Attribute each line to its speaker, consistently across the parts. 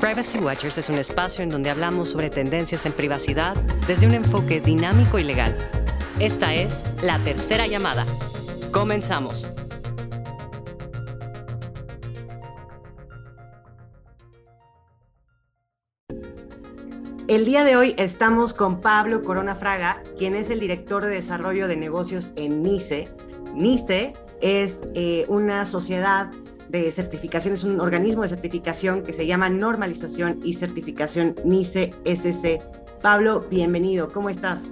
Speaker 1: Privacy Watchers es un espacio en donde hablamos sobre tendencias en privacidad desde un enfoque dinámico y legal. Esta es la tercera llamada. Comenzamos. El día de hoy estamos con Pablo Corona Fraga, quien es el director de desarrollo de negocios en NICE. NICE es eh, una sociedad de certificación, es un organismo de certificación que se llama Normalización y Certificación NICE SC. Pablo, bienvenido, ¿cómo estás?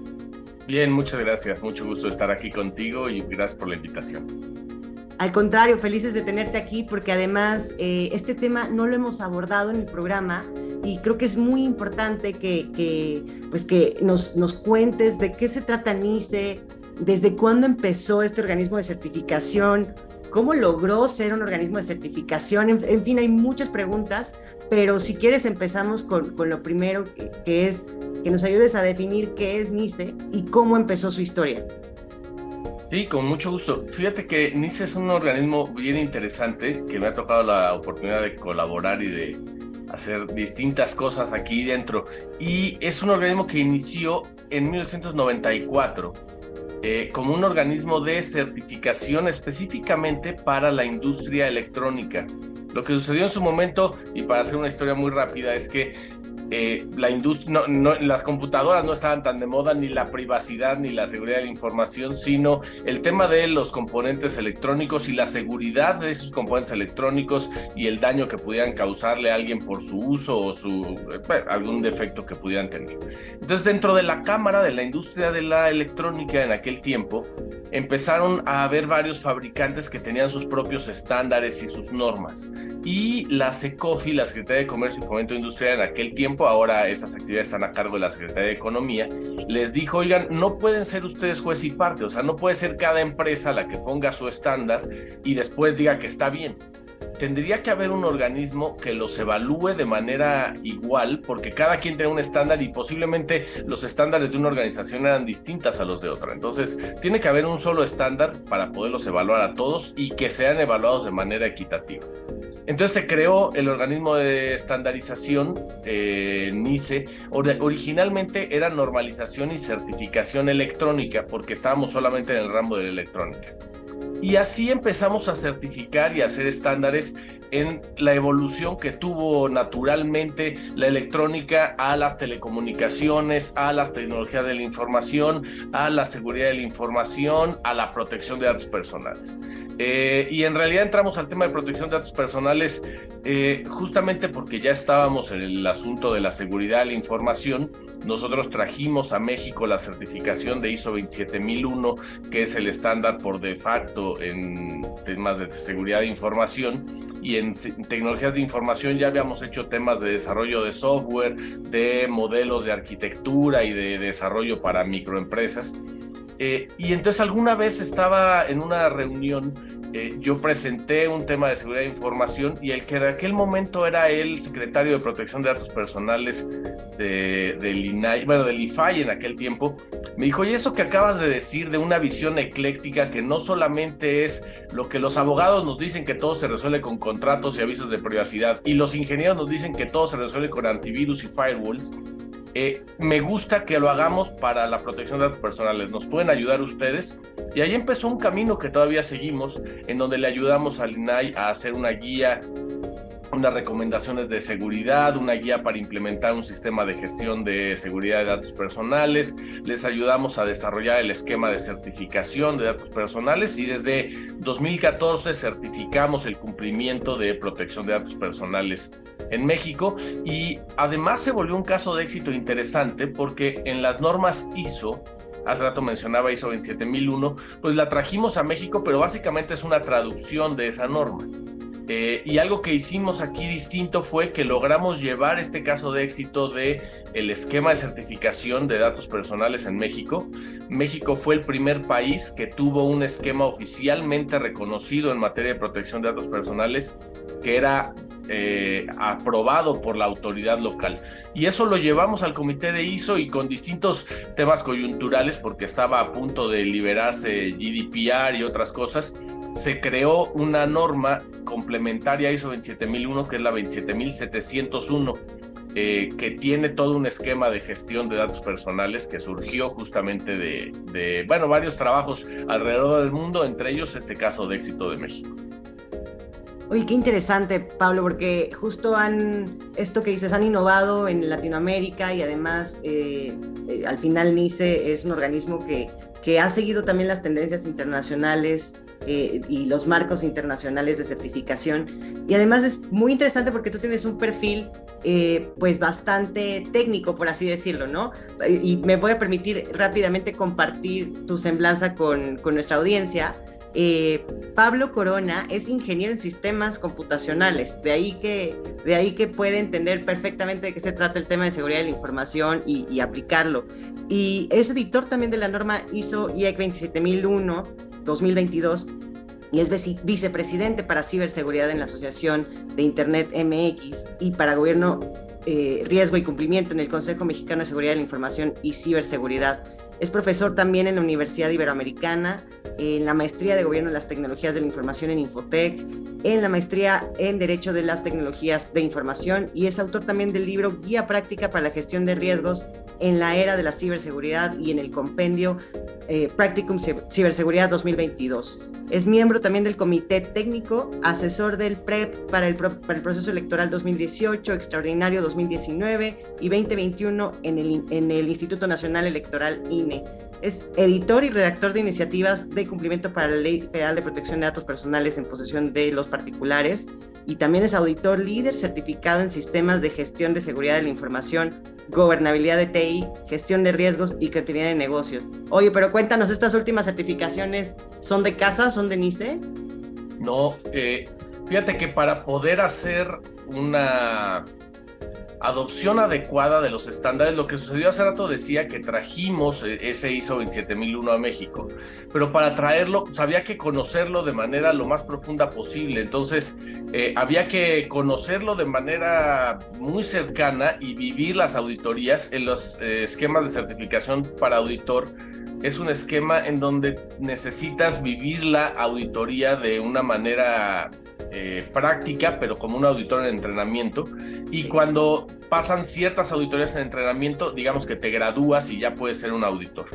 Speaker 2: Bien, muchas gracias, mucho gusto estar aquí contigo y gracias por la invitación.
Speaker 1: Al contrario, felices de tenerte aquí porque además eh, este tema no lo hemos abordado en el programa y creo que es muy importante que, que pues que nos, nos cuentes de qué se trata NICE, desde cuándo empezó este organismo de certificación, ¿Cómo logró ser un organismo de certificación? En, fin, hay muchas preguntas, pero si quieres empezamos con, lo primero, que, es que nos ayudes a definir qué es NICE y cómo empezó su historia.
Speaker 2: Sí, con mucho gusto. Fíjate que NICE es un organismo bien interesante que me ha tocado la oportunidad de colaborar y de hacer distintas cosas aquí dentro. Y es un organismo que inició en 1994 eh, como un organismo de certificación específicamente para la industria electrónica. Lo que sucedió en su momento, y para hacer una historia muy rápida, es que eh, la industria, no, las computadoras no estaban tan de moda, ni la privacidad, ni la seguridad de la información, sino el tema de los componentes electrónicos y la seguridad de esos componentes electrónicos y el daño que pudieran causarle a alguien por su uso o su eh, algún defecto que pudieran tener. Entonces, dentro de la cámara de la industria de la electrónica en aquel tiempo, empezaron a haber varios fabricantes que tenían sus propios estándares y sus normas. Y la SECOFI, la Secretaría de Comercio y Fomento Industrial en aquel tiempo, ahora esas actividades están a cargo de la Secretaría de Economía, les dijo, oigan, no pueden ser ustedes juez y parte, o sea, no puede ser cada empresa la que ponga su estándar y después diga que está bien. Tendría que haber un organismo que los evalúe de manera igual, porque cada quien tiene un estándar y posiblemente los estándares de una organización eran distintas a los de otra. Entonces, tiene que haber un solo estándar para poderlos evaluar a todos y que sean evaluados de manera equitativa. Entonces se creó el organismo de estandarización, eh, NICE. originalmente era normalización y certificación electrónica, porque estábamos solamente en el ramo de la electrónica. Y así empezamos a certificar y a hacer estándares en la evolución que tuvo naturalmente la electrónica a las telecomunicaciones, a las tecnologías de la información, a la seguridad de la información, a la protección de datos personales. Eh, y en realidad entramos al tema de protección de datos personales eh, justamente porque ya estábamos en el asunto de la seguridad de la información. Nosotros trajimos a México la certificación de ISO 27001, que es el estándar por de facto en temas de seguridad de información y en tecnologías de información ya habíamos hecho temas de desarrollo de software, de modelos de arquitectura y de desarrollo para microempresas. Eh, y entonces alguna vez estaba en una reunión eh, yo presenté un tema de seguridad de información y el que en aquel momento era el secretario de protección de datos personales de, del INAI, bueno, del IFAI en aquel tiempo, me dijo, y eso que acabas de decir de una visión ecléctica que no solamente es lo que los abogados nos dicen que todo se resuelve con contratos y avisos de privacidad y los ingenieros nos dicen que todo se resuelve con antivirus y firewalls, eh, me gusta que lo hagamos para la protección de datos personales. ¿Nos pueden ayudar ustedes? Y ahí empezó un camino que todavía seguimos, en donde le ayudamos al INAI a hacer una guía unas recomendaciones de seguridad, una guía para implementar un sistema de gestión de seguridad de datos personales, les ayudamos a desarrollar el esquema de certificación de datos personales y desde 2014 certificamos el cumplimiento de protección de datos personales en México y además se volvió un caso de éxito interesante porque en las normas ISO hace rato mencionaba ISO 27001, pues la trajimos a México, pero básicamente es una traducción de esa norma. Eh, y algo que hicimos aquí distinto fue que logramos llevar este caso de éxito de el esquema de certificación de datos personales en México. México fue el primer país que tuvo un esquema oficialmente reconocido en materia de protección de datos personales que era eh, aprobado por la autoridad local. Y eso lo llevamos al comité de ISO y con distintos temas coyunturales, porque estaba a punto de liberarse GDPR y otras cosas, se creó una norma complementaria ISO 27001, que es la 27701, eh, que tiene todo un esquema de gestión de datos personales que surgió justamente de, de, bueno, varios trabajos alrededor del mundo, entre ellos este caso de éxito de México.
Speaker 1: Oye, qué interesante, Pablo, porque justo han, esto que dices, han innovado en Latinoamérica y además eh, eh, al final NICE es un organismo que, que ha seguido también las tendencias internacionales eh, y los marcos internacionales de certificación. Y además es muy interesante porque tú tienes un perfil pues bastante técnico, por así decirlo, ¿no? Y me voy a permitir rápidamente compartir tu semblanza con, con nuestra audiencia eh, Pablo Corona es ingeniero en sistemas computacionales, de ahí, que, de ahí que puede entender perfectamente de qué se trata el tema de seguridad de la información y, aplicarlo. Y es editor también de la norma ISO IEC 27001 2022 y es vicepresidente para ciberseguridad en la Asociación de Internet MX y para Gobierno, eh, Riesgo y Cumplimiento en el Consejo Mexicano de Seguridad de la Información y Ciberseguridad. Es profesor también en la Universidad Iberoamericana, en la maestría de Gobierno de las Tecnologías de la Información en Infotec, en la maestría en Derecho de las Tecnologías de Información y es autor también del libro Guía Práctica para la Gestión de Riesgos en la Era de la Ciberseguridad y en el compendio eh, Practicum Ciberseguridad 2022. Es miembro también del Comité Técnico, asesor del PREP para el, para el proceso electoral 2018, extraordinario 2019 y 2021 en el, en el Instituto Nacional Electoral INE. Es editor y redactor de iniciativas de cumplimiento para la Ley Federal de Protección de Datos Personales en posesión de los particulares y también es auditor líder certificado en sistemas de gestión de seguridad de la información, gobernabilidad de TI, gestión de riesgos y continuidad de negocios. Oye, pero cuéntanos, ¿estas últimas certificaciones son de casa, son de NICE?
Speaker 2: No, eh, fíjate que para poder hacer una adopción adecuada de los estándares. Lo que sucedió hace rato decía que trajimos e-, ese ISO 27001 a México, pero para traerlo pues, había que conocerlo de manera lo más profunda posible. Entonces eh, había que conocerlo de manera muy cercana y vivir las auditorías en los eh, esquemas de certificación para auditor. Es un esquema en donde necesitas vivir la auditoría de una manera eh, práctica, pero como un auditor en entrenamiento. Y cuando pasan ciertas auditorías en entrenamiento, digamos que te gradúas y ya puedes ser un auditor.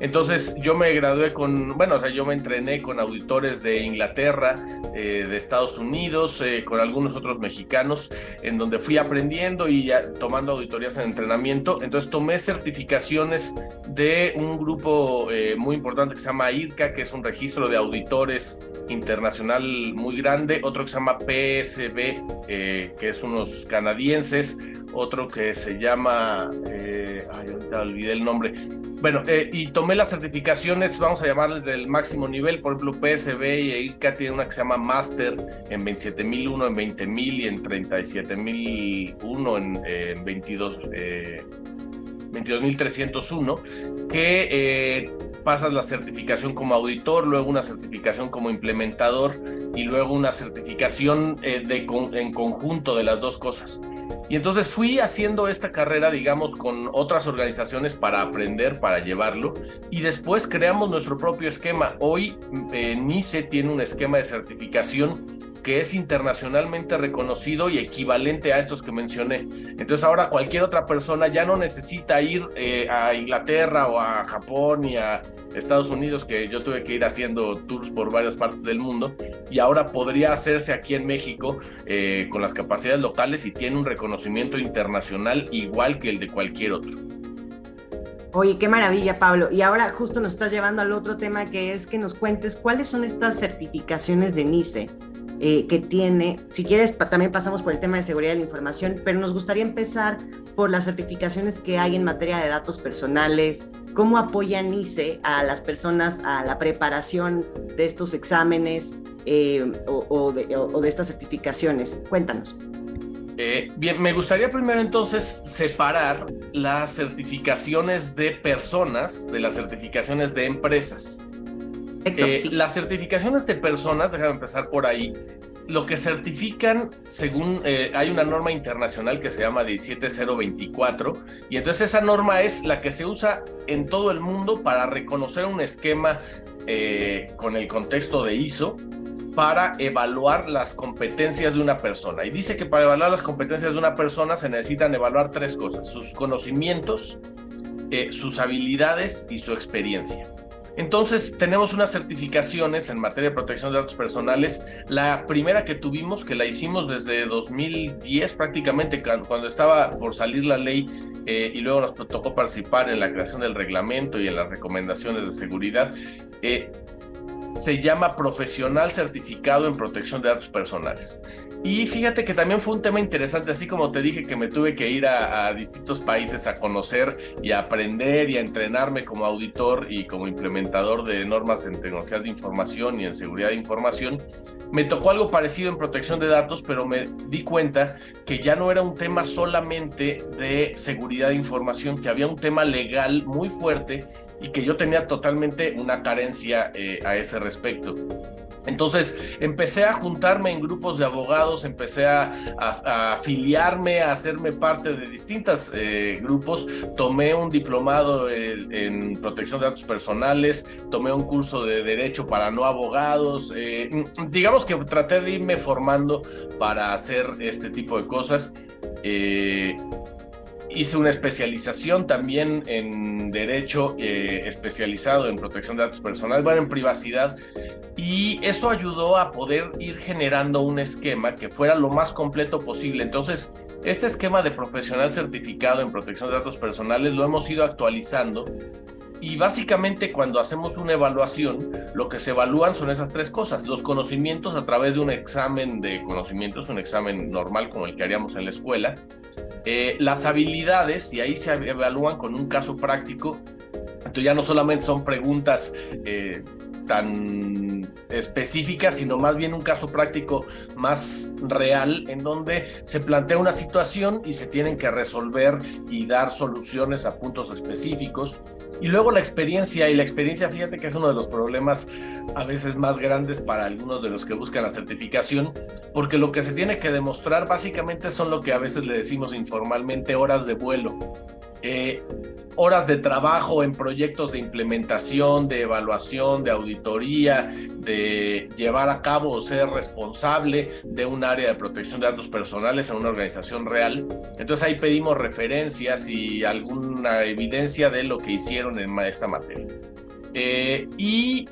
Speaker 2: Entonces yo me gradué con, bueno, o sea, yo me entrené con auditores de Inglaterra, eh, de Estados Unidos, eh, con algunos otros mexicanos, en donde fui aprendiendo y ya, tomando auditorías en entrenamiento. Entonces tomé certificaciones de un grupo muy importante que se llama IRCA, que es un registro de auditores internacional muy grande, otro que se llama PSB, eh, que es unos canadienses, otro que se llama, eh, ay, ahorita olvidé el nombre. Bueno, eh, y tomé las certificaciones, vamos a llamarles del máximo nivel, por ejemplo, PSB y IRCA tiene una que se llama Master en 27001, en 20000 y en 37001, en, en 22. 22.301, que pasas la certificación como auditor, luego una certificación como implementador y luego una certificación eh, de, en conjunto de las dos cosas. Y entonces fui haciendo esta carrera, digamos, con otras organizaciones para aprender, para llevarlo, y después creamos nuestro propio esquema. Hoy eh, NICE tiene un esquema de certificación que es internacionalmente reconocido y equivalente a estos que mencioné. Entonces ahora cualquier otra persona ya no necesita ir eh, a Inglaterra o a Japón y a Estados Unidos, que yo tuve que ir haciendo tours por varias partes del mundo, y ahora podría hacerse aquí en México eh, con las capacidades locales y tiene un reconocimiento internacional igual que el de cualquier otro.
Speaker 1: Oye, qué maravilla, Pablo. Y ahora justo nos estás llevando al otro tema que es que nos cuentes cuáles son estas certificaciones de NICE eh, que tiene. Si quieres, también pasamos por el tema de seguridad de la información, pero nos gustaría empezar por las certificaciones que hay en materia de datos personales, cómo apoya NICE a las personas a la preparación de estos exámenes eh, o, de, estas certificaciones. Cuéntanos.
Speaker 2: Eh, bien, me gustaría primero entonces separar las certificaciones de personas de las certificaciones de empresas. Eh, las certificaciones de personas, déjame empezar por ahí, lo que certifican según eh, hay una norma internacional que se llama 17024 y entonces esa norma es la que se usa en todo el mundo para reconocer un esquema eh, con el contexto de ISO para evaluar las competencias de una persona. Y dice que para evaluar las competencias de una persona se necesitan evaluar tres cosas, sus conocimientos, sus habilidades y su experiencia. Entonces tenemos unas certificaciones en materia de protección de datos personales. La primera que tuvimos, que la hicimos desde 2010 prácticamente, cuando estaba por salir la ley eh, y luego nos tocó participar en la creación del reglamento y en las recomendaciones de seguridad. Eh, se llama profesional certificado en protección de datos personales. Y fíjate que también fue un tema interesante, así como te dije que me tuve que ir a, distintos países a conocer y a aprender y a entrenarme como auditor y como implementador de normas en tecnologías de información y en seguridad de información. Me tocó algo parecido en protección de datos, pero me di cuenta que ya no era un tema solamente de seguridad de información, que había un tema legal muy fuerte y que yo tenía totalmente una carencia eh, a ese respecto. Entonces empecé a juntarme en grupos de abogados, empecé a, afiliarme, a hacerme parte de distintos eh, grupos, tomé un diplomado en, protección de datos personales, tomé un curso de derecho para no abogados, eh, digamos que traté de irme formando para hacer este tipo de cosas hice una especialización también en derecho eh, especializado en protección de datos personales, bueno, en privacidad, y esto ayudó a poder ir generando un esquema que fuera lo más completo posible. Entonces, este esquema de profesional certificado en protección de datos personales lo hemos ido actualizando y básicamente cuando hacemos una evaluación, lo que se evalúan son esas tres cosas. Los conocimientos a través de un examen de conocimientos, un examen normal como el que haríamos en la escuela. Eh, las habilidades, y ahí se evalúan con un caso práctico. Entonces ya no solamente son preguntas eh, tan específicas, sino más bien un caso práctico más real en donde se plantea una situación y se tienen que resolver y dar soluciones a puntos específicos. Y luego la experiencia, y la experiencia, fíjate que es uno de los problemas a veces más grandes para algunos de los que buscan la certificación, porque lo que se tiene que demostrar básicamente son lo que a veces le decimos informalmente horas de vuelo. Eh, horas de trabajo en proyectos de implementación, de evaluación, de auditoría, de llevar a cabo o ser responsable de un área de protección de datos personales en una organización real. Entonces ahí pedimos referencias y alguna evidencia de lo que hicieron en esta materia. Eh, y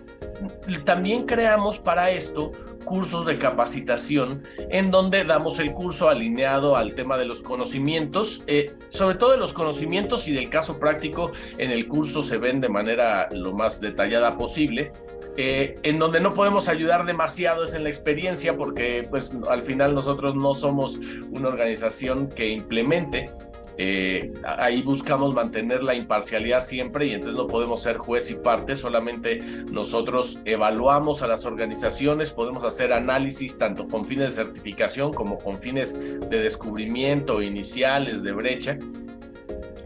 Speaker 2: también creamos para esto cursos de capacitación en donde damos el curso alineado al tema de los conocimientos, eh, sobre todo de los conocimientos y del caso práctico en el curso se ven de manera lo más detallada posible. Eh, en donde no podemos ayudar demasiado es en la experiencia porque pues al final nosotros no somos una organización que implemente, eh, ahí buscamos mantener la imparcialidad siempre y entonces no podemos ser juez y parte, solamente nosotros evaluamos a las organizaciones, podemos hacer análisis tanto con fines de certificación como con fines de descubrimiento iniciales de brecha,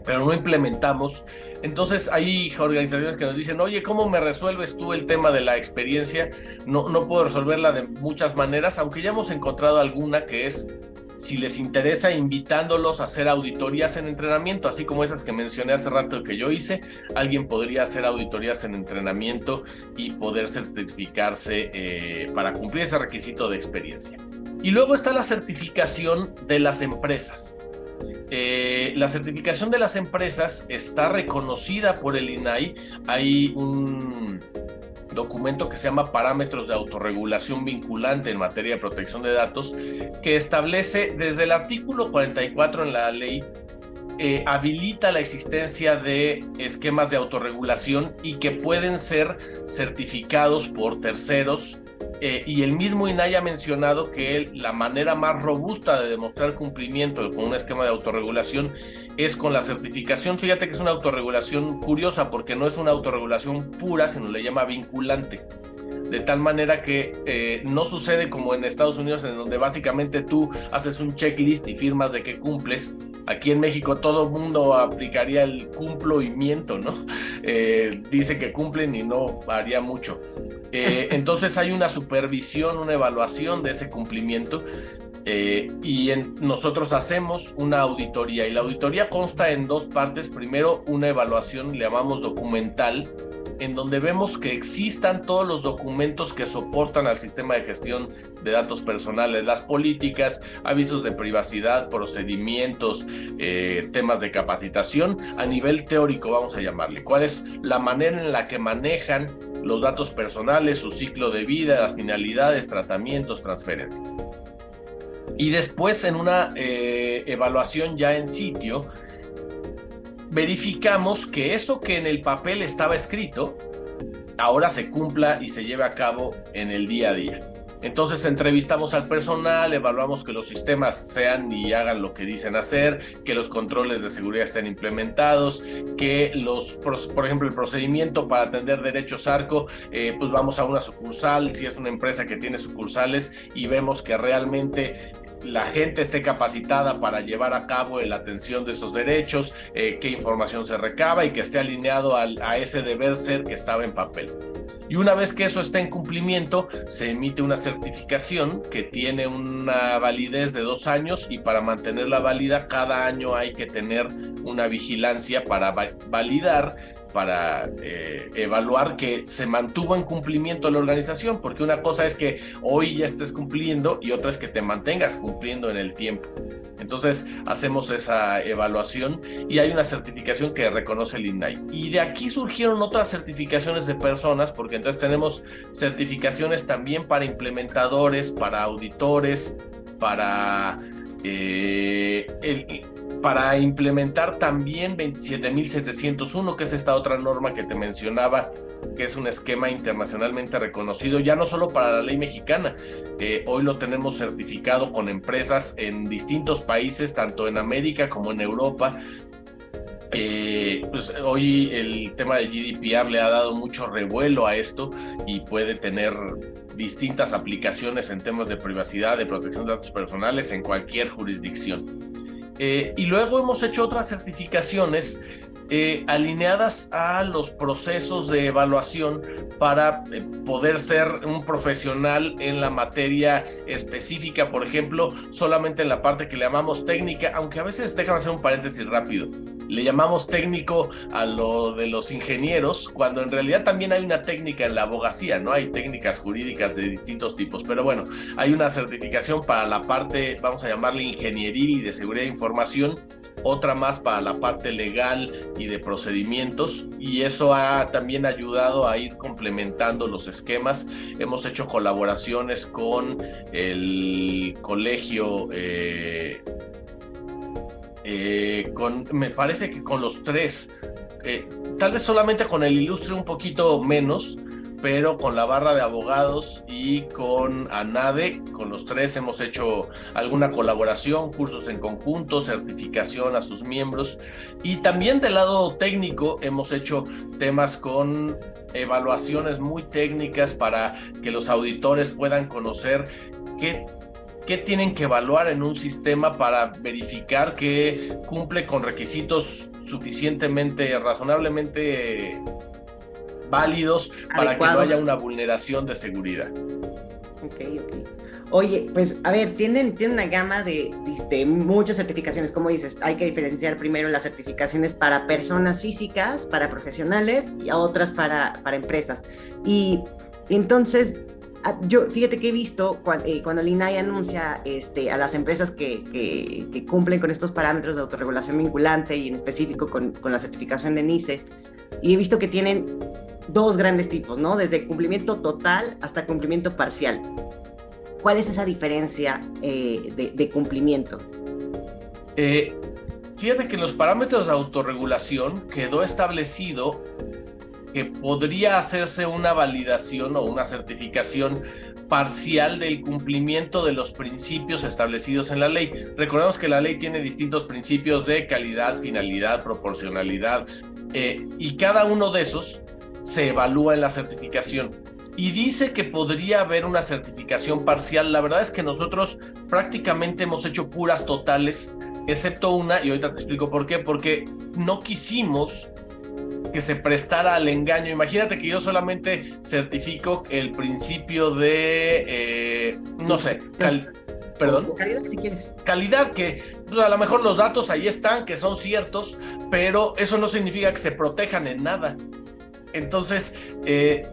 Speaker 2: pero no implementamos. Entonces hay organizaciones que nos dicen, oye, ¿cómo me resuelves tú el tema de la experiencia? No, no puedo resolverla de muchas maneras, aunque ya hemos encontrado alguna que es si les interesa, invitándolos a hacer auditorías en entrenamiento, así como esas que mencioné hace rato que yo hice, alguien podría hacer auditorías en entrenamiento y poder certificarse eh, para cumplir ese requisito de experiencia. Y luego está la certificación de las empresas. Eh, la certificación de las empresas está reconocida por el INAI. Hay un documento que se llama Parámetros de Autorregulación Vinculante en materia de protección de datos, que establece desde el artículo 44 en la ley eh, habilita la existencia de esquemas de autorregulación y que pueden ser certificados por terceros eh, y el mismo INAI ha mencionado que la manera más robusta de demostrar cumplimiento con un esquema de autorregulación es con la certificación. Fíjate que es una autorregulación curiosa porque no es una autorregulación pura, sino le llama vinculante. De tal manera que eh, no sucede como en Estados Unidos, en donde básicamente tú haces un checklist y firmas de que cumples. Aquí en México todo mundo aplicaría el cumplo y miento, ¿no? Eh, dice que cumplen y no haría mucho. Eh, entonces hay una supervisión, una evaluación de ese cumplimiento eh, y nosotros hacemos una auditoría y la auditoría consta en dos partes. Primero, una evaluación, le llamamos documental, en donde vemos que existan todos los documentos que soportan al sistema de gestión de datos personales, las políticas, avisos de privacidad, procedimientos, eh, temas de capacitación a nivel teórico, vamos a llamarle. ¿Cuál es la manera en la que manejan los datos personales, su ciclo de vida, las finalidades, tratamientos, transferencias? Y después en una eh, evaluación ya en sitio, verificamos que eso que en el papel estaba escrito, ahora se cumpla y se lleve a cabo en el día a día. Entonces entrevistamos al personal, evaluamos que los sistemas sean y hagan lo que dicen hacer, que los controles de seguridad estén implementados, que los, por ejemplo, el procedimiento para atender derechos ARCO, eh, pues vamos a una sucursal, si es una empresa que tiene sucursales y vemos que realmente la gente esté capacitada para llevar a cabo la atención de esos derechos, eh, qué información se recaba y que esté alineado a ese deber ser que estaba en papel. Y una vez que eso está en cumplimiento, se emite una certificación que tiene una validez de dos años y para mantenerla válida cada año hay que tener una vigilancia para validar para eh, evaluar que se mantuvo en cumplimiento la organización, porque una cosa es que hoy ya estés cumpliendo y otra es que te mantengas cumpliendo en el tiempo. Entonces hacemos esa evaluación y hay una certificación que reconoce el INAI. Y de aquí surgieron otras certificaciones de personas, porque entonces tenemos certificaciones también para implementadores, para auditores, para eh, el, para implementar también 27701, que es esta otra norma que te mencionaba, que es un esquema internacionalmente reconocido, ya no solo para la ley mexicana, eh, hoy lo tenemos certificado con empresas en distintos países, tanto en América como en Europa. Eh, pues hoy el tema de GDPR le ha dado mucho revuelo a esto y puede tener distintas aplicaciones en temas de privacidad, de protección de datos personales en cualquier jurisdicción. Eh, y luego hemos hecho otras certificaciones eh, alineadas a los procesos de evaluación para eh, poder ser un profesional en la materia específica, por ejemplo, solamente en la parte que le llamamos técnica, aunque a veces, déjame hacer un paréntesis rápido, le llamamos técnico a lo de los ingenieros, cuando en realidad también hay una técnica en la abogacía, ¿no? Hay técnicas jurídicas de distintos tipos, pero bueno, hay una certificación para la parte, vamos a llamarle ingenieril y de seguridad de información, otra más para la parte legal y de procedimientos y eso ha también ayudado a ir complementando los esquemas. Hemos hecho colaboraciones con el colegio eh, eh, me parece que con los tres, eh, tal vez solamente con el ilustre un poquito menos, pero con la barra de abogados y con ANADE, con los tres hemos hecho alguna colaboración, cursos en conjunto, certificación a sus miembros. Y también del lado técnico hemos hecho temas con evaluaciones muy técnicas para que los auditores puedan conocer qué qué tienen que evaluar en un sistema para verificar que cumple con requisitos suficientemente, razonablemente válidos para que no haya una vulneración de seguridad.
Speaker 1: Ok, ok. Oye, pues a ver, tienen, tienen una gama de, de, muchas certificaciones, como dices, hay que diferenciar primero las certificaciones para personas físicas, para profesionales y otras para, para empresas. Y entonces, yo fíjate que he visto eh, cuando, el INAI anuncia este, a las empresas que, que, cumplen con estos parámetros de autorregulación vinculante y en específico con, con, la certificación de NICE, y he visto que tienen dos grandes tipos, ¿no? Desde cumplimiento total hasta cumplimiento parcial. ¿Cuál es esa diferencia eh, de, de, cumplimiento?
Speaker 2: Eh, fíjate que en los parámetros de autorregulación quedó establecido que podría hacerse una validación o una certificación parcial del cumplimiento de los principios establecidos en la ley. Recordemos que la ley tiene distintos principios de calidad, finalidad, proporcionalidad, eh, y cada uno de esos se evalúa en la certificación. Y dice que podría haber una certificación parcial. La verdad es que nosotros prácticamente hemos hecho puras totales, excepto una, y ahorita te explico por qué, porque no quisimos que se prestara al engaño. Imagínate que yo solamente certifico el principio de, eh, no sé, perdón.
Speaker 1: Calidad, si quieres.
Speaker 2: Calidad, que pues, a lo mejor los datos ahí están, que son ciertos, pero eso no significa que se protejan en nada. Entonces, eh,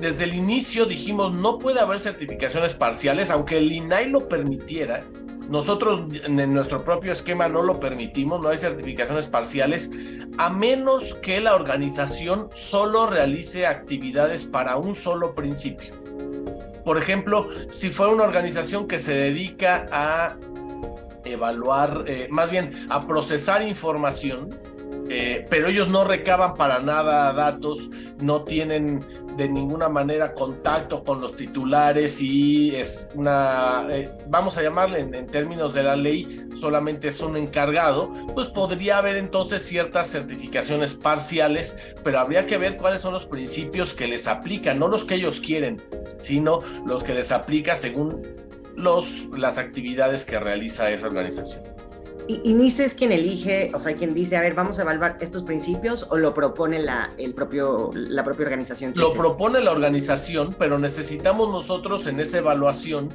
Speaker 2: desde el inicio dijimos, no puede haber certificaciones parciales, aunque el INAI lo permitiera. Nosotros en nuestro propio esquema no lo permitimos, no hay certificaciones parciales, a menos que la organización solo realice actividades para un solo principio. Por ejemplo, si fuera una organización que se dedica a evaluar, eh, más bien a procesar información, eh, pero ellos no recaban para nada datos, no tienen de ninguna manera contacto con los titulares y es una, eh, vamos a llamarle en, términos de la ley, solamente es un encargado, pues podría haber entonces ciertas certificaciones parciales, pero habría que ver cuáles son los principios que les aplican, no los que ellos quieren, sino los que les aplica según los, las actividades que realiza esa organización.
Speaker 1: ¿Y, NICE es quien elige, o sea, quien dice, a ver, vamos a evaluar estos principios o lo propone la, el propio, la propia organización?
Speaker 2: Lo propone la organización, pero necesitamos nosotros en esa evaluación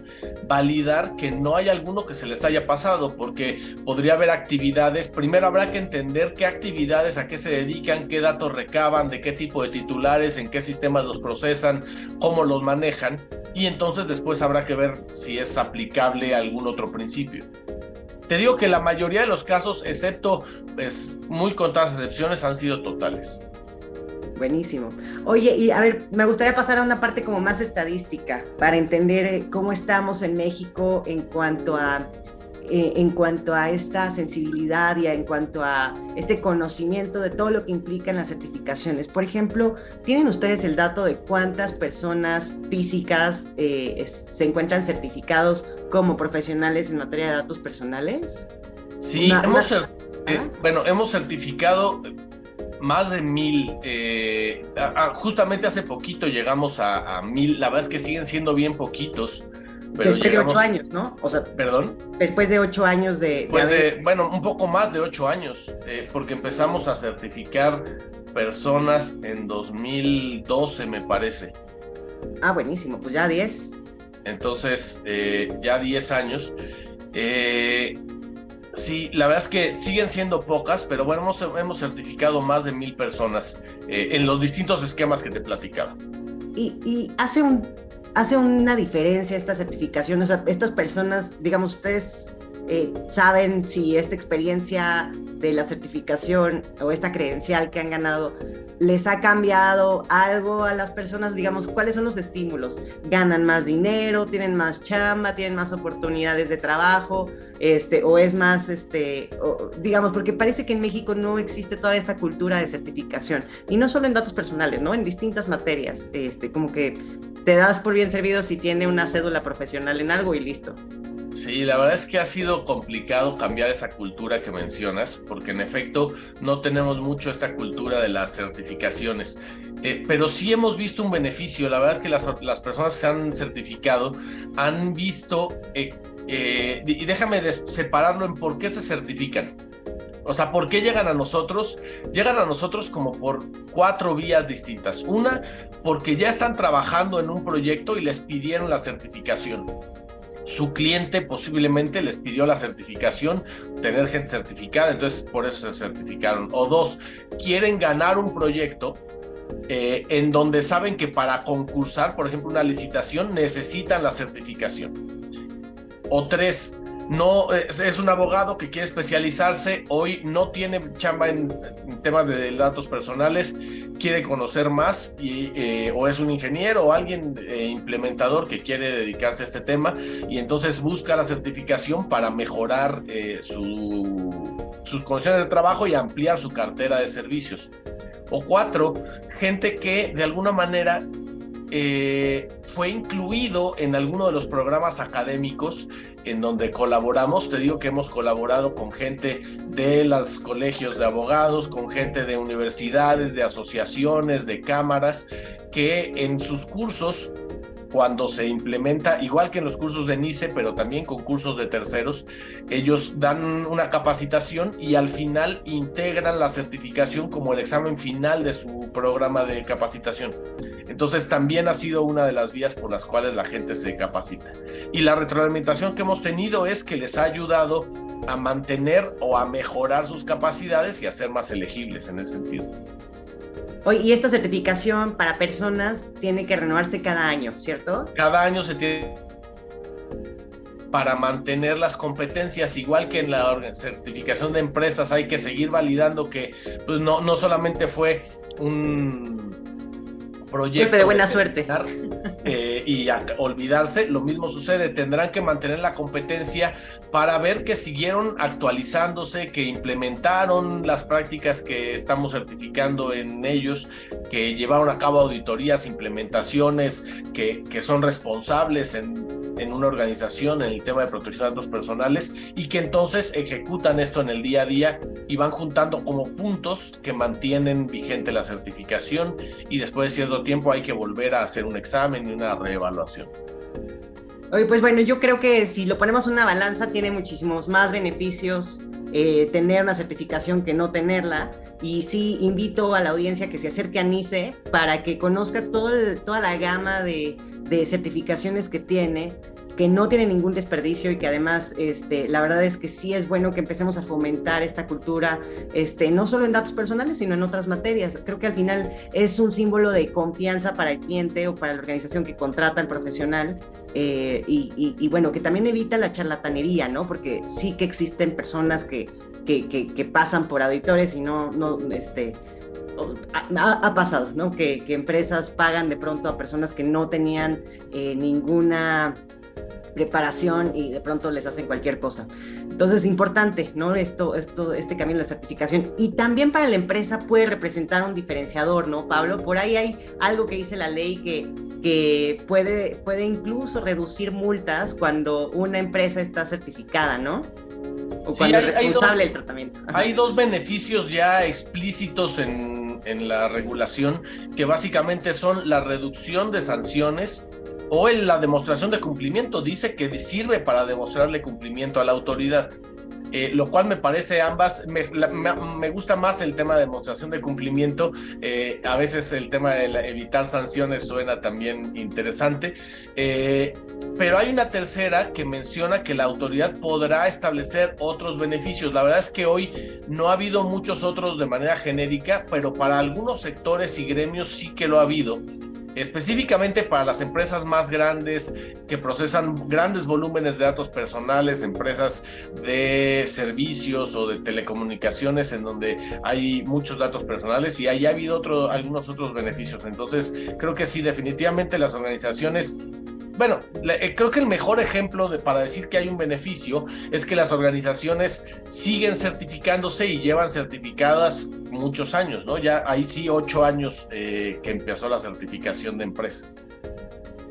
Speaker 2: validar que no hay alguno que se les haya pasado, porque podría haber actividades, primero habrá que entender qué actividades, a qué se dedican, qué datos recaban, de qué tipo de titulares, en qué sistemas los procesan, cómo los manejan, y entonces después habrá que ver si es aplicable algún otro principio. Te digo que la mayoría de los casos, excepto pues, muy contadas excepciones, han sido totales.
Speaker 1: Buenísimo. Oye, y a ver, me gustaría pasar a una parte como más estadística para entender eh, cómo estamos en México en cuanto a eh, en cuanto a esta sensibilidad y en cuanto a este conocimiento de todo lo que implican las certificaciones. Por ejemplo, ¿tienen ustedes el dato de cuántas personas físicas eh, se encuentran certificados como profesionales en materia de datos personales?
Speaker 2: Sí, hemos, eh, bueno, hemos certificado más de mil. justamente hace poquito llegamos a, a, mil. La verdad es que siguen siendo bien poquitos
Speaker 1: después de ocho años, ¿no?
Speaker 2: O sea, ¿perdón?
Speaker 1: Después de ocho años de.
Speaker 2: de, bueno, un poco más de ocho años, eh, porque empezamos a certificar personas en 2012, me parece.
Speaker 1: Ah, buenísimo, pues ya 10.
Speaker 2: Entonces, eh, ya 10 años. Eh, sí, la verdad es que siguen siendo pocas, pero bueno, hemos, hemos certificado más de mil personas en los distintos esquemas que te platicaba.
Speaker 1: Y, y hace un hace una diferencia esta certificación? O sea, estas personas, digamos, ustedes eh, saben si esta experiencia de la certificación o esta credencial que han ganado les ha cambiado algo a las personas, digamos, cuáles son los estímulos. ¿Ganan más dinero? ¿Tienen más chamba? ¿Tienen más oportunidades de trabajo? Este, o es más, este, digamos, porque parece que en México no existe toda esta cultura de certificación, y no solo en datos personales, ¿no? En distintas materias, este, como que te das por bien servido si tiene una cédula profesional en algo y listo.
Speaker 2: Sí, la verdad es que ha sido complicado cambiar esa cultura que mencionas, porque en efecto no tenemos mucho esta cultura de las certificaciones, eh, pero sí hemos visto un beneficio. La verdad es que las, las personas que se han certificado han visto, eh, eh, y déjame separarlo en por qué se certifican. O sea, ¿por qué llegan a nosotros? Llegan a nosotros como por cuatro vías distintas. Una, porque ya están trabajando en un proyecto y les pidieron la certificación su cliente posiblemente les pidió la certificación, tener gente certificada, entonces por eso se certificaron. O dos, quieren ganar un proyecto eh, en donde saben que para concursar, por ejemplo, una licitación, necesitan la certificación. O tres, no es, un abogado que quiere especializarse, hoy no tiene chamba en, temas de datos personales, quiere conocer más y, eh, o es un ingeniero o alguien eh, implementador que quiere dedicarse a este tema y entonces busca la certificación para mejorar eh, su, sus condiciones de trabajo y ampliar su cartera de servicios. O cuatro, gente que de alguna manera fue incluido en alguno de los programas académicos en donde colaboramos. Te digo que hemos colaborado con gente de los colegios de abogados, con gente de universidades, de asociaciones, de cámaras, que en sus cursos cuando se implementa, igual que en los cursos de NICE, pero también con cursos de terceros, ellos dan una capacitación y al final integran la certificación como el examen final de su programa de capacitación. Entonces también ha sido una de las vías por las cuales la gente se capacita. Y la retroalimentación que hemos tenido es que les ha ayudado a mantener o a mejorar sus capacidades y a ser más elegibles en ese sentido.
Speaker 1: Oye, y esta certificación para personas tiene que renovarse cada año, ¿cierto?
Speaker 2: Cada año se tiene para mantener las competencias, igual que en la certificación de empresas, hay que seguir validando que pues, no, no solamente fue un proyecto
Speaker 1: de buena suerte.
Speaker 2: eh, y olvidarse, lo mismo sucede, tendrán que mantener la competencia para ver que siguieron actualizándose, que implementaron las prácticas que estamos certificando en ellos, que llevaron a cabo auditorías, implementaciones, que, que son responsables en en una organización en el tema de protección de datos personales y que entonces ejecutan esto en el día a día y van juntando como puntos que mantienen vigente la certificación y después de cierto tiempo hay que volver a hacer un examen y una reevaluación.
Speaker 1: Pues bueno, yo creo que si lo ponemos en una balanza tiene muchísimos más beneficios eh, tener una certificación que no tenerla. Y sí invito a la audiencia que se acerque a NICE para que conozca todo toda la gama de, de certificaciones que tiene, que no tiene ningún desperdicio y que además este, la verdad es que sí es bueno que empecemos a fomentar esta cultura, este, no solo en datos personales, sino en otras materias. Creo que al final es un símbolo de confianza para el cliente o para la organización que contrata al profesional eh, y, bueno, que también evita la charlatanería, ¿no? Porque sí que existen personas que, que, que, pasan por auditores y no, no, este, ha, pasado, ¿no? Que, empresas pagan de pronto a personas que no tenían eh, ninguna preparación y de pronto les hacen cualquier cosa. Entonces, es importante, ¿no? Esto, esto, este camino de certificación. Y también para la empresa puede representar un diferenciador, ¿no, Pablo? Por ahí hay algo que dice la ley que, que puede, puede incluso reducir multas cuando una empresa está certificada, ¿no? O cuando es responsable del tratamiento.
Speaker 2: Hay dos beneficios ya explícitos en en la regulación, que básicamente son la reducción de sanciones o en la demostración de cumplimiento. Dice que sirve para demostrarle cumplimiento a la autoridad. Eh, lo cual me parece ambas, me, gusta más el tema de demostración de cumplimiento, eh, a veces el tema de evitar sanciones suena también interesante, eh, pero hay una tercera que menciona que la autoridad podrá establecer otros beneficios. La verdad es que hoy no ha habido muchos otros de manera genérica, pero para algunos sectores y gremios sí que lo ha habido específicamente para las empresas más grandes que procesan grandes volúmenes de datos personales, empresas de servicios o de telecomunicaciones en donde hay muchos datos personales y ahí ha habido otro, algunos otros beneficios. Entonces, creo que sí, definitivamente las organizaciones bueno, eh, creo que el mejor ejemplo de, para decir que hay un beneficio es que las organizaciones siguen certificándose y llevan certificadas muchos años, ¿no? Ya ahí sí ocho años eh, que empezó la certificación de empresas.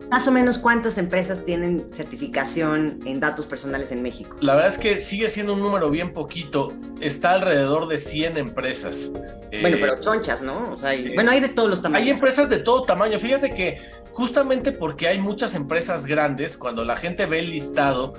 Speaker 1: Más o menos cuántas empresas tienen certificación en datos personales en México.
Speaker 2: La verdad es que sigue siendo un número bien poquito. Está alrededor de 100 empresas.
Speaker 1: Bueno, pero chonchas, ¿no? O sea, bueno, hay de todos los tamaños.
Speaker 2: Hay empresas de todo tamaño. Fíjate que justamente porque hay muchas empresas grandes, cuando la gente ve el listado,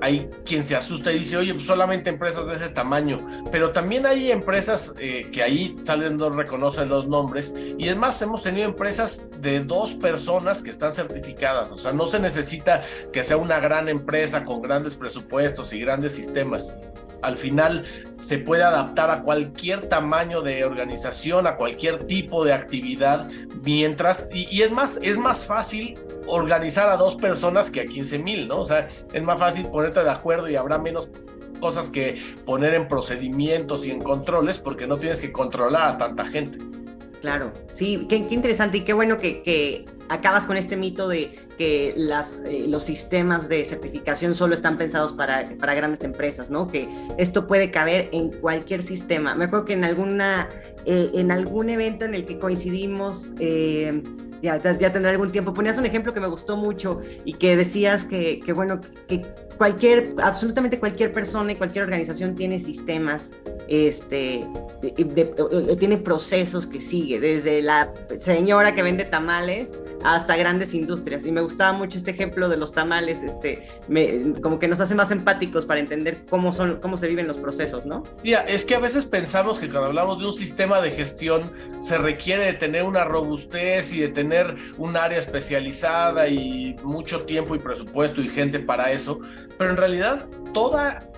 Speaker 2: hay quien se asusta y dice, oye, pues solamente empresas de ese tamaño, pero también hay empresas eh, que ahí salen, no reconocen los nombres, y es más, hemos tenido empresas de dos personas que están certificadas, o sea, no se necesita que sea una gran empresa con grandes presupuestos y grandes sistemas al final se puede adaptar a cualquier tamaño de organización, a cualquier tipo de actividad, mientras, y, es más, es más fácil organizar a dos personas que a 15 mil, ¿no? O sea, es más fácil ponerte de acuerdo y habrá menos cosas que poner en procedimientos y en controles porque no tienes que controlar a tanta gente.
Speaker 1: Claro, sí, qué, interesante y qué bueno que, acabas con este mito de que eh, los sistemas de certificación solo están pensados para, grandes empresas, ¿no? Que esto puede caber en cualquier sistema. Me acuerdo que en, alguna, eh, en algún evento en el que coincidimos, eh, ya, ya, tendré algún tiempo, ponías un ejemplo que me gustó mucho y que decías que, que bueno, que cualquier, absolutamente cualquier persona y cualquier organización tiene sistemas, este, tiene procesos que sigue, desde la señora que vende tamales hasta grandes industrias. Y me gustaba mucho este ejemplo de los tamales, este, como que nos hace más empáticos para entender cómo, son, cómo se viven los procesos, ¿no?
Speaker 2: Mira, es que a veces pensamos que cuando hablamos de un sistema de gestión se requiere de tener una robustez y de tener un área especializada y mucho tiempo y presupuesto y gente para eso, pero en realidad toda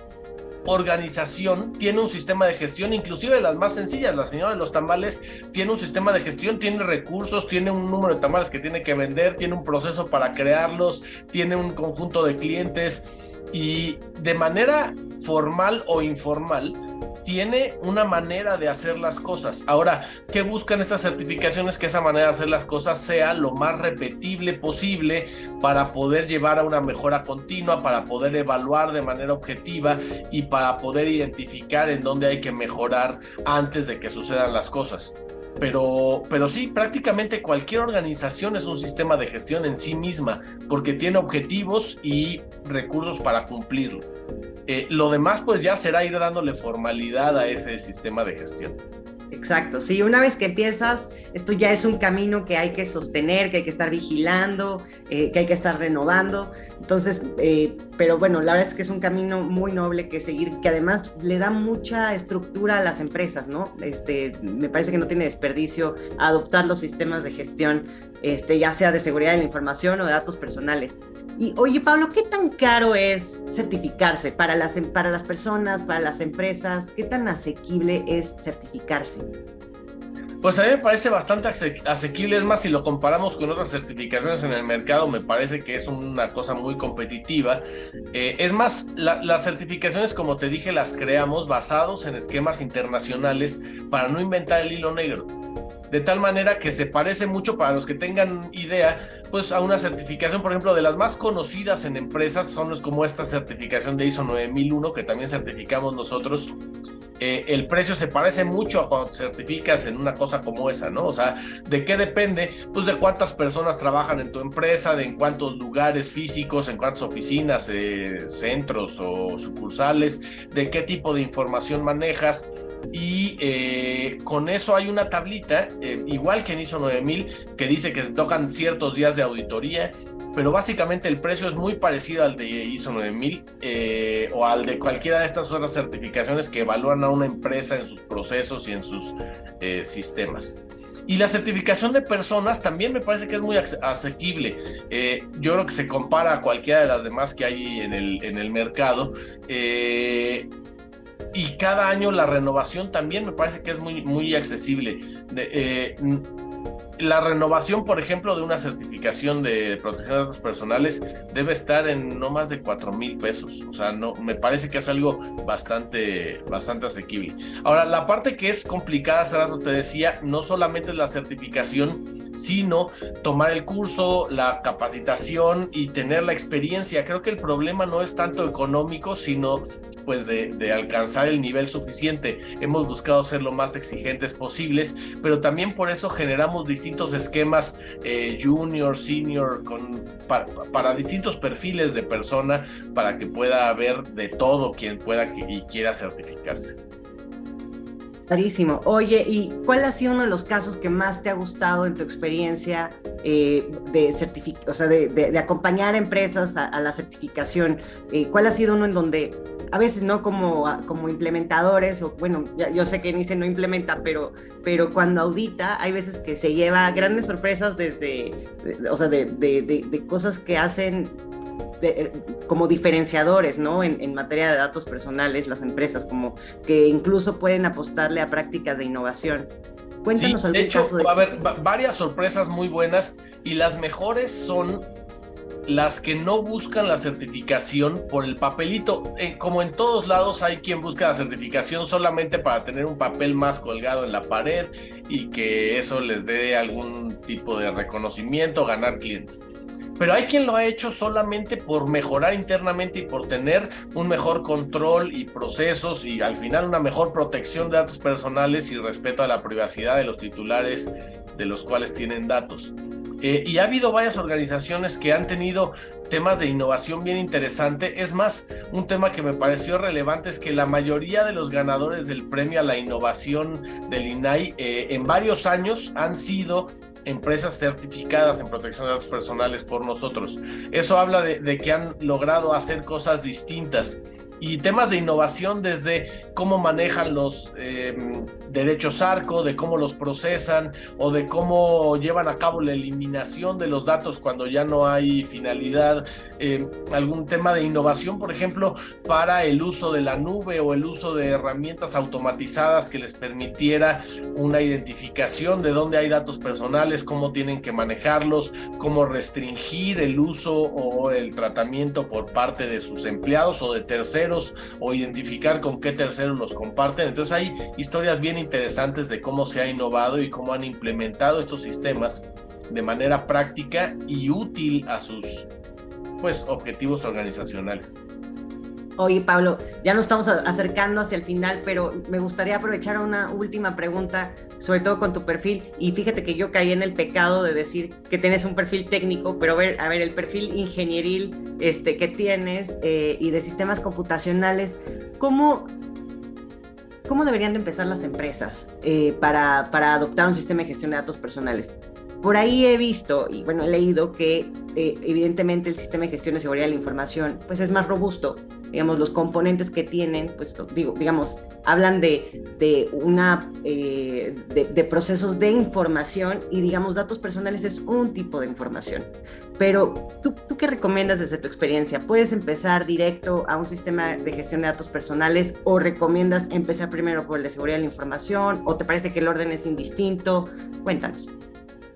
Speaker 2: organización tiene un sistema de gestión, inclusive las más sencillas. La señora de los tamales tiene un sistema de gestión, tiene recursos, tiene un número de tamales que tiene que vender, tiene un proceso para crearlos, tiene un conjunto de clientes y de manera formal o informal tiene una manera de hacer las cosas. Ahora, ¿qué buscan estas certificaciones? Que esa manera de hacer las cosas sea lo más repetible posible para poder llevar a una mejora continua, para poder evaluar de manera objetiva y para poder identificar en dónde hay que mejorar antes de que sucedan las cosas. Pero, pero sí, prácticamente cualquier organización es un sistema de gestión en sí misma, porque tiene objetivos y recursos para cumplirlo. Eh, lo demás pues ya será ir dándole formalidad a ese sistema de gestión.
Speaker 1: Exacto, sí, una vez que empiezas, esto ya es un camino que hay que sostener, que hay que estar vigilando, eh, que hay que estar renovando. Entonces, eh, pero bueno, la verdad es que es un camino muy noble que seguir, que además le da mucha estructura a las empresas, ¿no? Este, me parece que no tiene desperdicio adoptar los sistemas de gestión, este, ya sea de seguridad de la información o de datos personales. Y oye, Pablo, ¿qué tan caro es certificarse para las, em, para las personas, para las empresas? ¿Qué tan asequible es certificarse?
Speaker 2: Pues a mí me parece bastante asequible, es más, si lo comparamos con otras certificaciones en el mercado, me parece que es una cosa muy competitiva. Eh, es más, las certificaciones, como te dije, las creamos basados en esquemas internacionales para no inventar el hilo negro de tal manera que se parece mucho para los que tengan idea, pues a una certificación, por ejemplo, de las más conocidas en empresas son como esta certificación de ISO 9001 que también certificamos nosotros. Eh, el precio se parece mucho a cuando certificas en una cosa como esa, ¿no? O sea, ¿de qué depende? Pues de cuántas personas trabajan en tu empresa, de en cuántos lugares físicos, en cuántas oficinas, eh, centros o sucursales, de qué tipo de información manejas y eh, con eso hay una tablita, eh, igual que en ISO 9000, que dice que tocan ciertos días de auditoría, pero básicamente el precio es muy parecido al de ISO 9000 eh, o al de cualquiera de estas otras certificaciones que evalúan a una empresa en sus procesos y en sus sistemas. Y la certificación de personas también me parece que es muy asequible. yo creo que se compara a cualquiera de las demás que hay en el, en el mercado y cada año la renovación también me parece que es muy, muy accesible. Eh, la renovación, por ejemplo, de una certificación de protección de datos personales debe estar en no más de 4 mil pesos. O sea, no, me parece que es algo bastante, bastante asequible. Ahora, la parte que es complicada, hace te decía, no solamente es la certificación, sino tomar el curso, la capacitación y tener la experiencia. Creo que el problema no es tanto económico, sino pues de, alcanzar el nivel suficiente. Hemos buscado ser lo más exigentes posibles, pero también por eso generamos distintos esquemas eh, junior, senior, con, para, distintos perfiles de persona, para que pueda haber de todo quien pueda y quiera certificarse.
Speaker 1: Clarísimo. Oye, ¿y cuál ha sido uno de los casos que más te ha gustado en tu experiencia eh, de, o sea, de, acompañar a empresas a, la certificación? Eh, ¿Cuál ha sido uno en donde a veces no como, como implementadores, o bueno, yo sé que NICE no implementa, pero, pero cuando audita, hay veces que se lleva grandes sorpresas desde, o sea, de, de, cosas que hacen como diferenciadores, ¿no? En, en, materia de datos personales, las empresas, como que incluso pueden apostarle a prácticas de innovación.
Speaker 2: Cuéntanos sí, de hecho, va a haber varias sorpresas muy buenas y las mejores son las que no buscan la certificación por el papelito. Eh, como en todos lados hay quien busca la certificación solamente para tener un papel más colgado en la pared y que eso les dé algún tipo de reconocimiento, ganar clientes. Pero hay quien lo ha hecho solamente por mejorar internamente y por tener un mejor control y procesos y al final una mejor protección de datos personales y respeto a la privacidad de los titulares de los cuales tienen datos. Eh, y ha habido varias organizaciones que han tenido temas de innovación bien interesante. Es más, un tema que me pareció relevante es que la mayoría de los ganadores del premio a la innovación del INAI eh, en varios años han sido empresas certificadas en protección de datos personales por nosotros. Eso habla de, que han logrado hacer cosas distintas. Y temas de innovación desde cómo manejan los em, derechos ARCO, de cómo los procesan o de cómo llevan a cabo la eliminación de los datos cuando ya no hay finalidad, em, algún tema de innovación, por ejemplo, para el uso de la nube o el uso de herramientas automatizadas que les permitiera una identificación de dónde hay datos personales, cómo tienen que manejarlos, cómo restringir el uso o el tratamiento por parte de sus empleados o de terceros o identificar con qué terceros los comparten. Entonces hay historias bien interesantes de cómo se ha innovado y cómo han implementado estos sistemas de manera práctica y útil a sus pues objetivos organizacionales.
Speaker 1: Oye, Pablo, ya nos estamos acercando hacia el final, pero me gustaría aprovechar una última pregunta, sobre todo con tu perfil. Y fíjate que yo caí en el pecado de decir que tienes un perfil técnico, pero a ver, a ver el perfil ingenieril este, que tienes eh, y de sistemas computacionales, ¿cómo, cómo deberían de empezar las empresas eh, para, para adoptar un sistema de gestión de datos personales? Por ahí he visto y bueno, he leído que eh, evidentemente el sistema de gestión de seguridad de la información pues es más robusto. Digamos, los componentes que tienen, pues digo, digamos, hablan de, de una, eh, de, procesos de información y digamos, datos personales es un tipo de información. Pero ¿tú, ¿tú qué recomiendas desde tu experiencia? ¿Puedes empezar directo a un sistema de gestión de datos personales o recomiendas empezar primero por el de seguridad de la información o te parece que el orden es indistinto? Cuéntanos.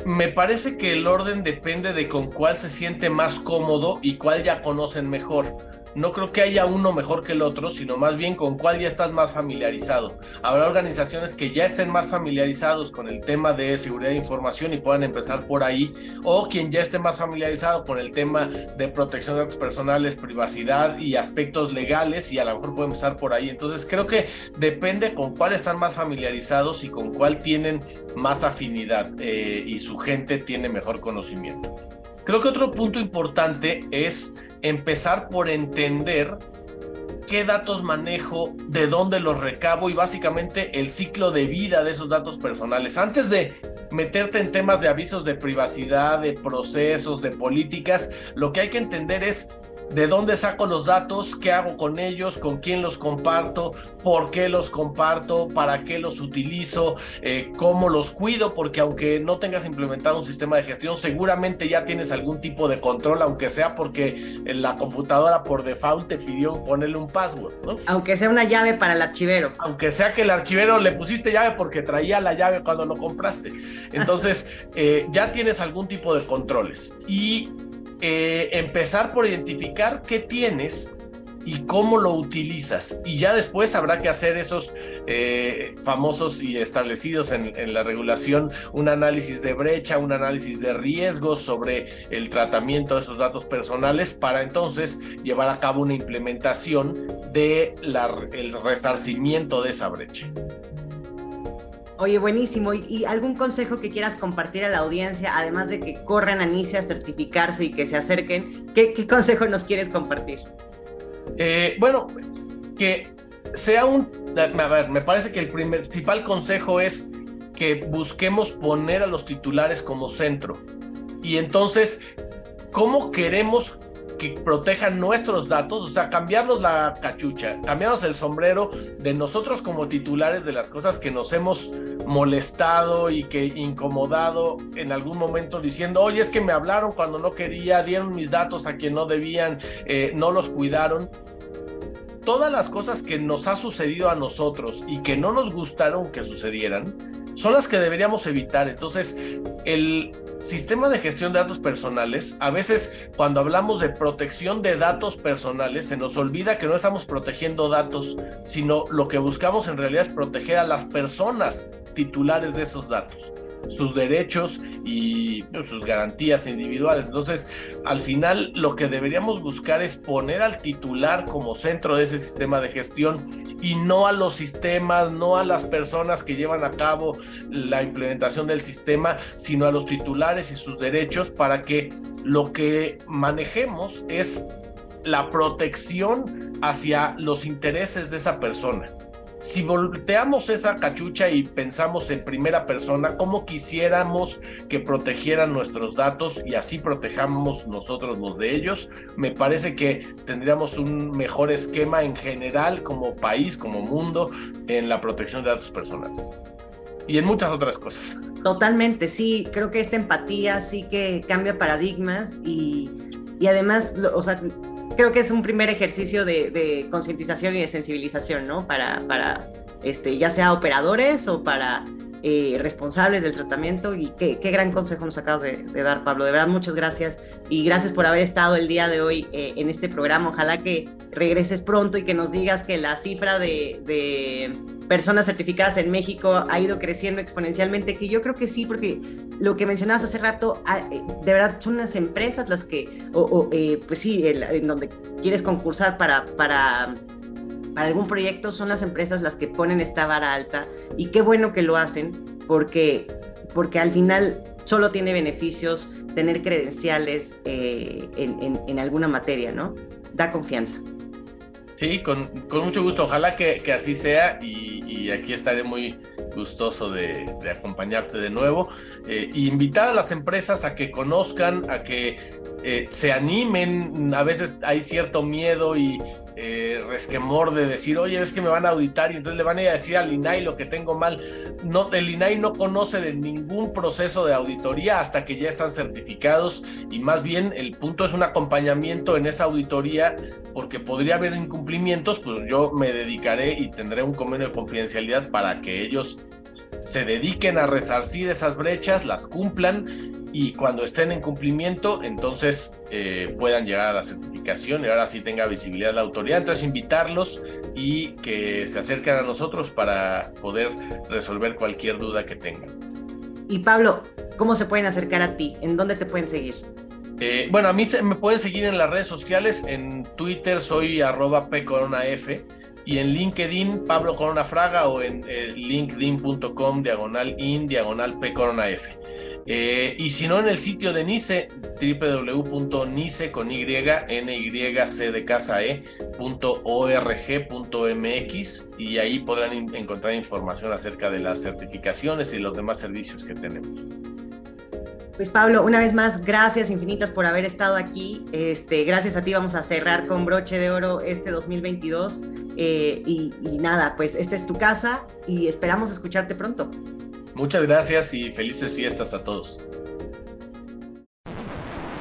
Speaker 2: Me parece que el orden depende de con cuál se siente más cómodo y cuál ya conocen mejor no creo que haya uno mejor que el otro, sino más bien con cuál ya estás más familiarizado. Habrá organizaciones que ya estén más familiarizados con el tema de seguridad de información y puedan empezar por ahí, o quien ya esté más familiarizado con el tema de protección de datos personales, privacidad y aspectos legales y a lo mejor puede empezar por ahí. Entonces creo que depende con cuál están más familiarizados y con cuál tienen más afinidad eh, y su gente tiene mejor conocimiento. Creo que otro punto importante es empezar por entender qué datos manejo, de dónde los recabo y básicamente el ciclo de vida de esos datos personales. Antes de meterte en temas de avisos de privacidad, de procesos, de políticas, lo que hay que entender es de dónde saco los datos, qué hago con ellos, con quién los comparto, por qué los comparto, para qué los utilizo, eh, cómo los cuido, porque aunque no tengas implementado un sistema de gestión, seguramente ya tienes algún tipo de control, aunque sea porque la computadora por default te pidió ponerle un password, ¿no?
Speaker 1: Aunque sea una llave para el archivero.
Speaker 2: Aunque sea que el archivero le pusiste llave porque traía la llave cuando lo compraste. Entonces, eh, ya tienes algún tipo de controles. Y eh, empezar por identificar qué tienes y cómo lo utilizas. Y ya después habrá que hacer esos eh, famosos y establecidos en, la regulación, un análisis de brecha, un análisis de riesgos sobre el tratamiento de esos datos personales para entonces llevar a cabo una implementación de el resarcimiento de esa brecha.
Speaker 1: Oye, buenísimo. ¿Y, algún consejo que quieras compartir a la audiencia, además de que corran a NICE a certificarse y que se acerquen? ¿Qué, consejo nos quieres compartir?
Speaker 2: Eh, bueno, que sea un... A ver, me parece que el principal consejo es que busquemos poner a los titulares como centro. Y entonces, ¿cómo queremos que protejan nuestros datos, o sea, cambiarnos la cachucha, cambiarnos el sombrero de nosotros como titulares de las cosas que nos hemos molestado y que incomodado en algún momento diciendo, oye, es que me hablaron cuando no quería, dieron mis datos a quien no debían, eh, no los cuidaron. Todas las cosas que nos ha sucedido a nosotros y que no nos gustaron que sucedieran, son las que deberíamos evitar. Entonces, el sistema de gestión de datos personales, a veces cuando hablamos de protección de datos personales, se nos olvida que no estamos protegiendo datos, sino lo que buscamos en realidad es proteger a las personas titulares de esos datos sus derechos y pues, sus garantías individuales. Entonces, al final, lo que deberíamos buscar es poner al titular como centro de ese sistema de gestión y no a los sistemas, no a las personas que llevan a cabo la implementación del sistema, sino a los titulares y sus derechos para que lo que manejemos es la protección hacia los intereses de esa persona si volteamos esa cachucha y pensamos en primera persona, cómo quisiéramos que protegieran nuestros datos y así protejamos nosotros los de ellos, me parece que tendríamos un mejor esquema en general como país, como mundo, en la protección de datos personales. Y en muchas otras cosas.
Speaker 1: Totalmente, sí, creo que esta empatía sí que cambia paradigmas y, y además, o sea, creo que es un primer ejercicio de, concientización y de sensibilización, ¿no? Para, para este, ya sea operadores o para eh, responsables del tratamiento y qué, gran consejo nos acabas de, dar, Pablo. De verdad, muchas gracias y gracias por haber estado el día de hoy eh, en este programa. Ojalá que regreses pronto y que nos digas que la cifra de, personas certificadas en México ha ido creciendo exponencialmente, que yo creo que sí, porque lo que mencionabas hace rato, ah, eh, de verdad son las empresas las que, o, pues sí, en donde quieres concursar para, para para algún proyecto son las empresas las que ponen esta vara alta y qué bueno que lo hacen porque, porque al final solo tiene beneficios tener credenciales eh, en, alguna materia, ¿no? Da confianza.
Speaker 2: Sí, con, mucho gusto. Ojalá que, así sea y, aquí estaré muy gustoso de, acompañarte de nuevo. e invitar a las empresas a que conozcan, a que eh, se animen, a veces hay cierto miedo y eh, resquemor de decir, oye, es que me van a auditar y entonces le van a ir a decir al INAI lo que tengo mal. No, el INAI no conoce de ningún proceso de auditoría hasta que ya están certificados y más bien el punto es un acompañamiento en esa auditoría porque podría haber incumplimientos, pues yo me dedicaré y tendré un convenio de confidencialidad para que ellos se dediquen a resarcir esas brechas, las cumplan y cuando estén en cumplimiento, entonces eh, puedan llegar a la certificación y ahora sí tenga visibilidad la autoridad. Entonces invitarlos y que se acerquen a nosotros para poder resolver cualquier duda que tengan.
Speaker 1: Y Pablo, ¿cómo se pueden acercar a ti? ¿En dónde te pueden seguir?
Speaker 2: Eh, bueno, a mí se, me pueden seguir en las redes sociales. En Twitter soy arroba pcoronaf y en LinkedIn Pablo Corona Fraga o en eh, linkedin.com diagonal in diagonal pcoronaf. Eh, y si no, en el sitio de NICE, www.nice con y, c de casa e, y ahí podrán encontrar información acerca de las certificaciones y los demás servicios que tenemos.
Speaker 1: Pues Pablo, una vez más, gracias infinitas por haber estado aquí. Este, gracias a ti vamos a cerrar con broche de oro este 2022. Eh, y nada, pues esta es tu casa y esperamos escucharte pronto.
Speaker 2: Muchas gracias y felices fiestas a todos.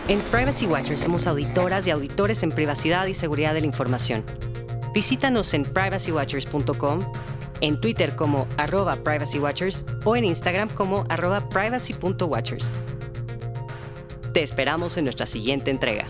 Speaker 3: En Privacy Watchers somos auditoras y auditores en privacidad y seguridad de la información. Visítanos en privacywatchers.com, en Twitter como arroba privacywatchers o en Instagram como arroba privacy.watchers. Te esperamos en nuestra siguiente entrega.